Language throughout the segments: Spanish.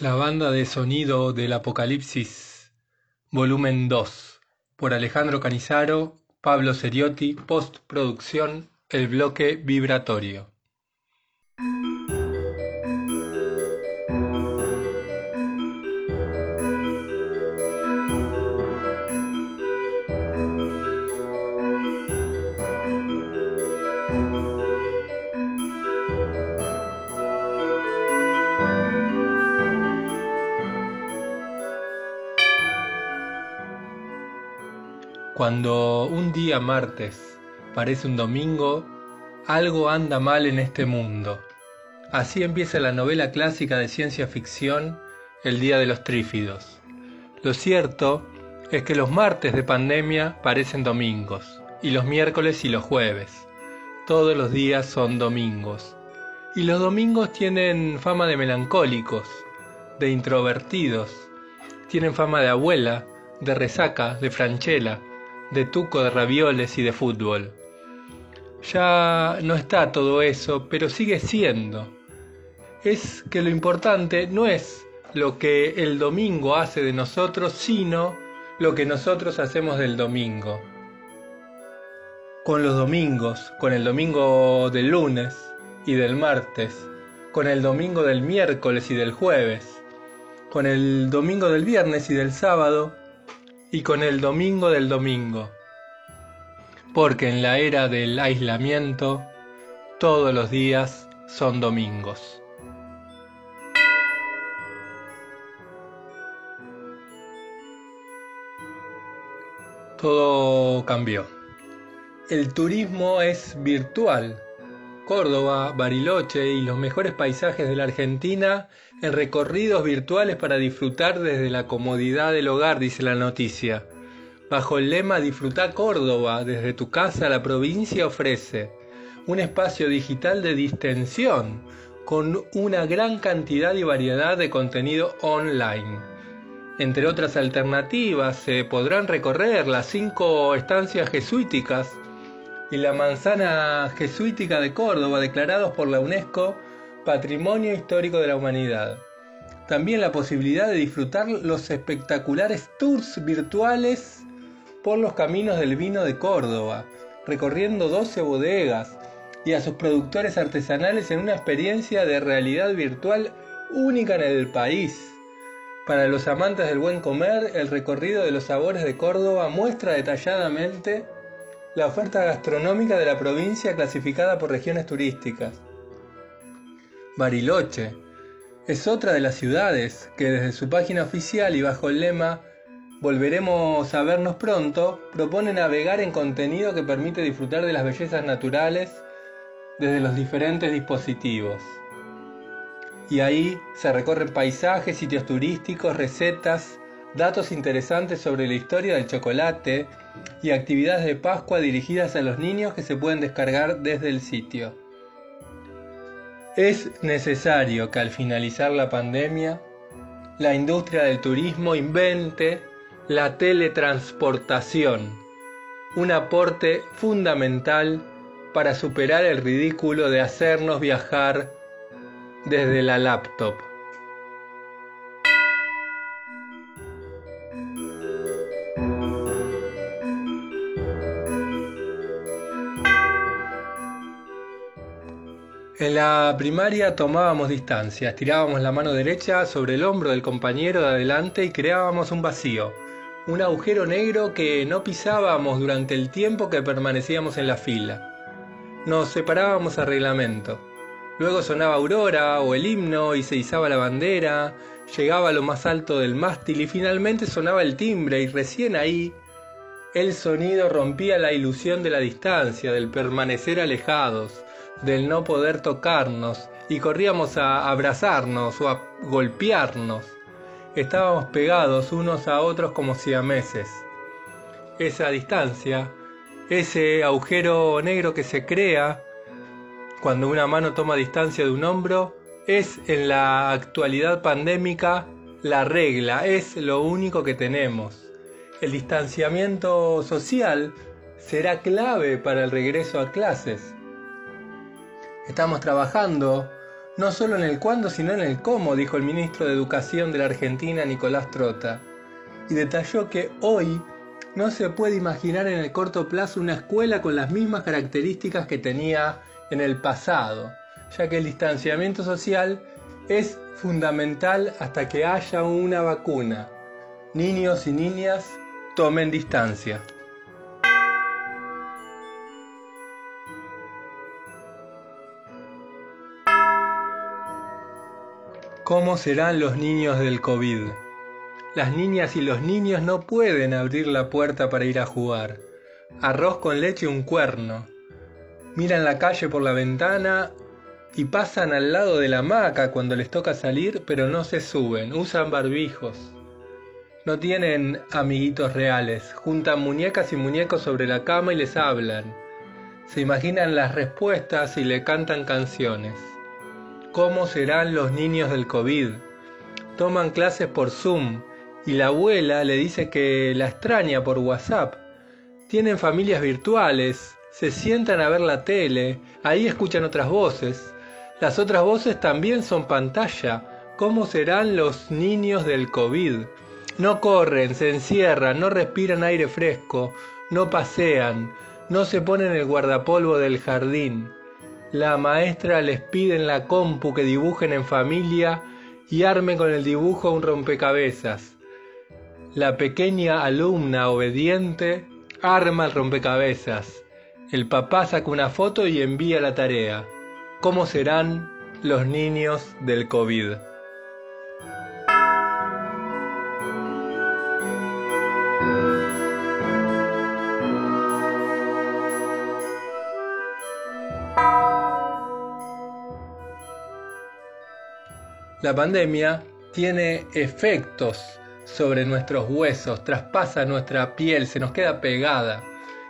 La banda de sonido del Apocalipsis, volumen 2, por Alejandro Canizaro, Pablo Seriotti, postproducción, el bloque vibratorio. Cuando un día martes parece un domingo, algo anda mal en este mundo. Así empieza la novela clásica de ciencia ficción, El Día de los Trífidos. Lo cierto es que los martes de pandemia parecen domingos, y los miércoles y los jueves. Todos los días son domingos. Y los domingos tienen fama de melancólicos, de introvertidos, tienen fama de abuela, de resaca, de franchela, de tuco de ravioles y de fútbol. Ya no está todo eso, pero sigue siendo. Es que lo importante no es lo que el domingo hace de nosotros, sino lo que nosotros hacemos del domingo. Con los domingos, con el domingo del lunes y del martes, con el domingo del miércoles y del jueves, con el domingo del viernes y del sábado, y con el domingo del domingo. Porque en la era del aislamiento, todos los días son domingos. Todo cambió. El turismo es virtual. Córdoba, Bariloche y los mejores paisajes de la Argentina en recorridos virtuales para disfrutar desde la comodidad del hogar, dice la noticia. Bajo el lema Disfruta Córdoba, desde tu casa la provincia ofrece un espacio digital de distensión con una gran cantidad y variedad de contenido online. Entre otras alternativas, se podrán recorrer las cinco estancias jesuíticas y la manzana jesuítica de Córdoba declarados por la UNESCO Patrimonio Histórico de la Humanidad. También la posibilidad de disfrutar los espectaculares tours virtuales por los caminos del vino de Córdoba, recorriendo 12 bodegas y a sus productores artesanales en una experiencia de realidad virtual única en el país. Para los amantes del buen comer, el recorrido de los sabores de Córdoba muestra detalladamente la oferta gastronómica de la provincia clasificada por regiones turísticas. Bariloche es otra de las ciudades que desde su página oficial y bajo el lema Volveremos a vernos pronto, propone navegar en contenido que permite disfrutar de las bellezas naturales desde los diferentes dispositivos. Y ahí se recorren paisajes, sitios turísticos, recetas, datos interesantes sobre la historia del chocolate y actividades de Pascua dirigidas a los niños que se pueden descargar desde el sitio. Es necesario que al finalizar la pandemia, la industria del turismo invente la teletransportación, un aporte fundamental para superar el ridículo de hacernos viajar desde la laptop. En la primaria tomábamos distancia, tirábamos la mano derecha sobre el hombro del compañero de adelante y creábamos un vacío, un agujero negro que no pisábamos durante el tiempo que permanecíamos en la fila. Nos separábamos a reglamento. Luego sonaba Aurora o el himno y se izaba la bandera, llegaba a lo más alto del mástil y finalmente sonaba el timbre y recién ahí el sonido rompía la ilusión de la distancia, del permanecer alejados, del no poder tocarnos y corríamos a abrazarnos o a golpearnos. Estábamos pegados unos a otros como siameses. Esa distancia, ese agujero negro que se crea cuando una mano toma distancia de un hombro, es en la actualidad pandémica la regla, es lo único que tenemos. El distanciamiento social será clave para el regreso a clases. Estamos trabajando no solo en el cuándo, sino en el cómo, dijo el ministro de Educación de la Argentina, Nicolás Trota. Y detalló que hoy no se puede imaginar en el corto plazo una escuela con las mismas características que tenía en el pasado, ya que el distanciamiento social es fundamental hasta que haya una vacuna. Niños y niñas tomen distancia. ¿Cómo serán los niños del COVID? Las niñas y los niños no pueden abrir la puerta para ir a jugar. Arroz con leche y un cuerno. Miran la calle por la ventana y pasan al lado de la hamaca cuando les toca salir, pero no se suben, usan barbijos. No tienen amiguitos reales, juntan muñecas y muñecos sobre la cama y les hablan. Se imaginan las respuestas y le cantan canciones. ¿Cómo serán los niños del COVID? Toman clases por Zoom y la abuela le dice que la extraña por WhatsApp. Tienen familias virtuales, se sientan a ver la tele, ahí escuchan otras voces. Las otras voces también son pantalla. ¿Cómo serán los niños del COVID? No corren, se encierran, no respiran aire fresco, no pasean, no se ponen el guardapolvo del jardín. La maestra les pide en la compu que dibujen en familia y armen con el dibujo un rompecabezas. La pequeña alumna obediente arma el rompecabezas. El papá saca una foto y envía la tarea. ¿Cómo serán los niños del COVID? La pandemia tiene efectos sobre nuestros huesos, traspasa nuestra piel, se nos queda pegada.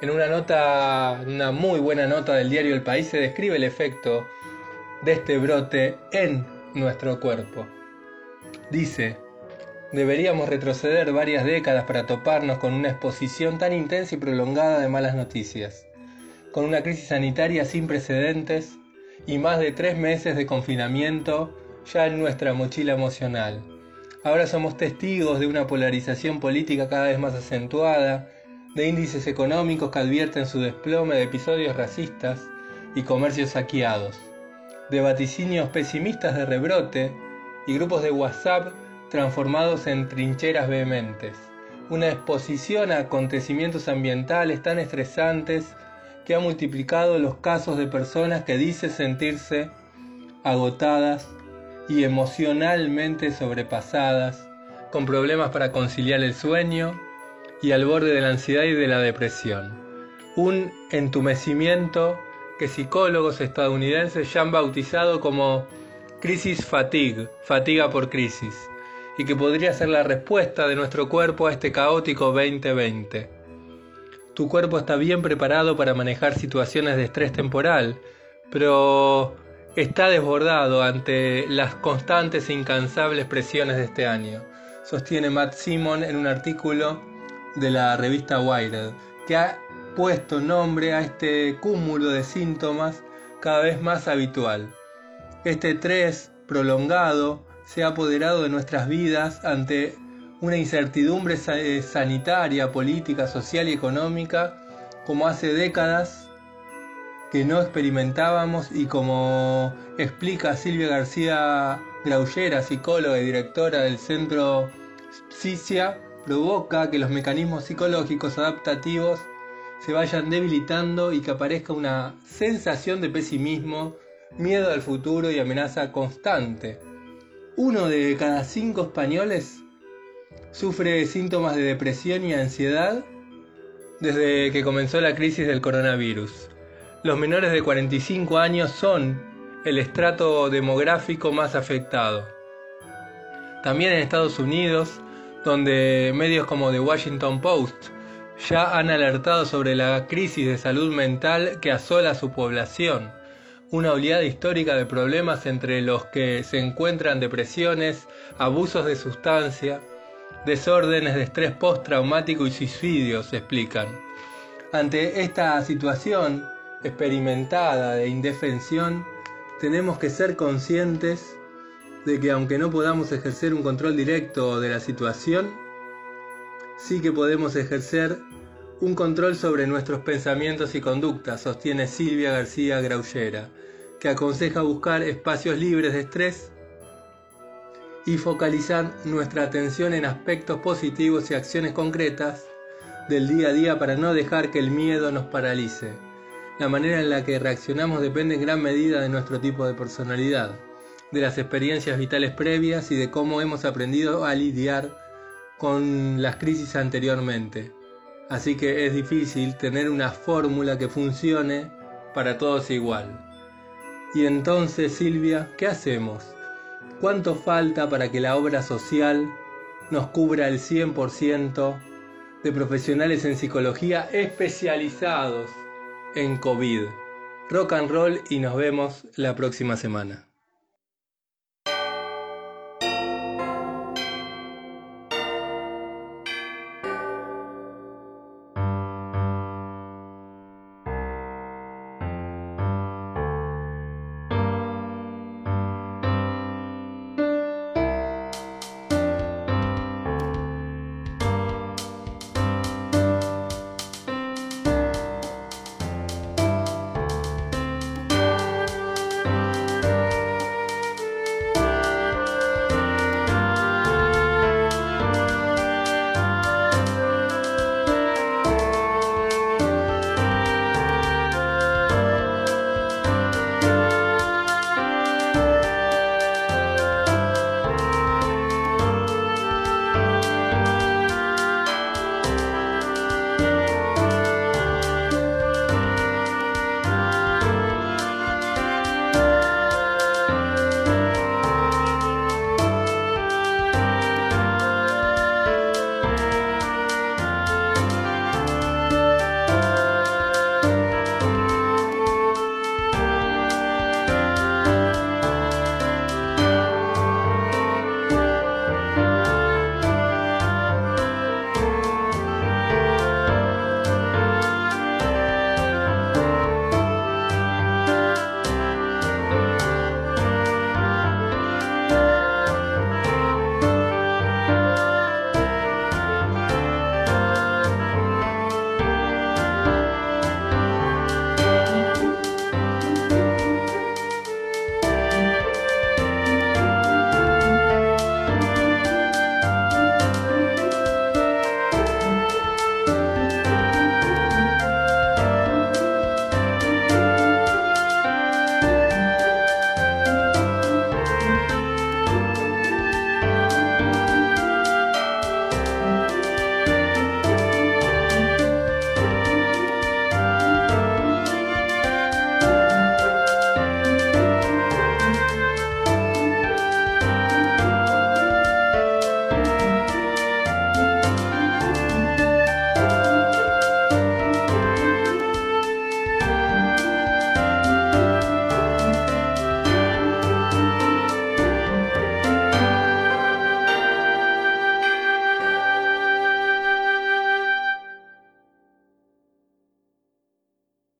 En una nota, una muy buena nota del diario El País se describe el efecto de este brote en nuestro cuerpo. Dice, deberíamos retroceder varias décadas para toparnos con una exposición tan intensa y prolongada de malas noticias, con una crisis sanitaria sin precedentes y más de tres meses de confinamiento ya en nuestra mochila emocional. Ahora somos testigos de una polarización política cada vez más acentuada, de índices económicos que advierten su desplome de episodios racistas y comercios saqueados, de vaticinios pesimistas de rebrote y grupos de WhatsApp transformados en trincheras vehementes, una exposición a acontecimientos ambientales tan estresantes que ha multiplicado los casos de personas que dicen sentirse agotadas y emocionalmente sobrepasadas, con problemas para conciliar el sueño y al borde de la ansiedad y de la depresión. Un entumecimiento que psicólogos estadounidenses ya han bautizado como crisis fatigue, fatiga por crisis, y que podría ser la respuesta de nuestro cuerpo a este caótico 2020. Tu cuerpo está bien preparado para manejar situaciones de estrés temporal, pero está desbordado ante las constantes e incansables presiones de este año, sostiene Matt Simon en un artículo de la revista Wired, que ha puesto nombre a este cúmulo de síntomas cada vez más habitual. Este estrés prolongado se ha apoderado de nuestras vidas ante una incertidumbre eh, sanitaria, política, social y económica como hace décadas que no experimentábamos y como explica Silvia García Graullera, psicóloga y directora del centro Psicia, provoca que los mecanismos psicológicos adaptativos se vayan debilitando y que aparezca una sensación de pesimismo, miedo al futuro y amenaza constante. Uno de cada cinco españoles sufre síntomas de depresión y ansiedad desde que comenzó la crisis del coronavirus los menores de 45 años son el estrato demográfico más afectado. También en Estados Unidos, donde medios como The Washington Post ya han alertado sobre la crisis de salud mental que asola a su población, una oleada histórica de problemas entre los que se encuentran depresiones, abusos de sustancia, desórdenes de estrés postraumático y suicidios, explican. Ante esta situación, experimentada de indefensión, tenemos que ser conscientes de que aunque no podamos ejercer un control directo de la situación, sí que podemos ejercer un control sobre nuestros pensamientos y conductas, sostiene Silvia García Graullera, que aconseja buscar espacios libres de estrés y focalizar nuestra atención en aspectos positivos y acciones concretas del día a día para no dejar que el miedo nos paralice. La manera en la que reaccionamos depende en gran medida de nuestro tipo de personalidad, de las experiencias vitales previas y de cómo hemos aprendido a lidiar con las crisis anteriormente. Así que es difícil tener una fórmula que funcione para todos igual. Y entonces, Silvia, ¿qué hacemos? ¿Cuánto falta para que la obra social nos cubra el 100% de profesionales en psicología especializados en COVID? Rock and roll y nos vemos la próxima semana.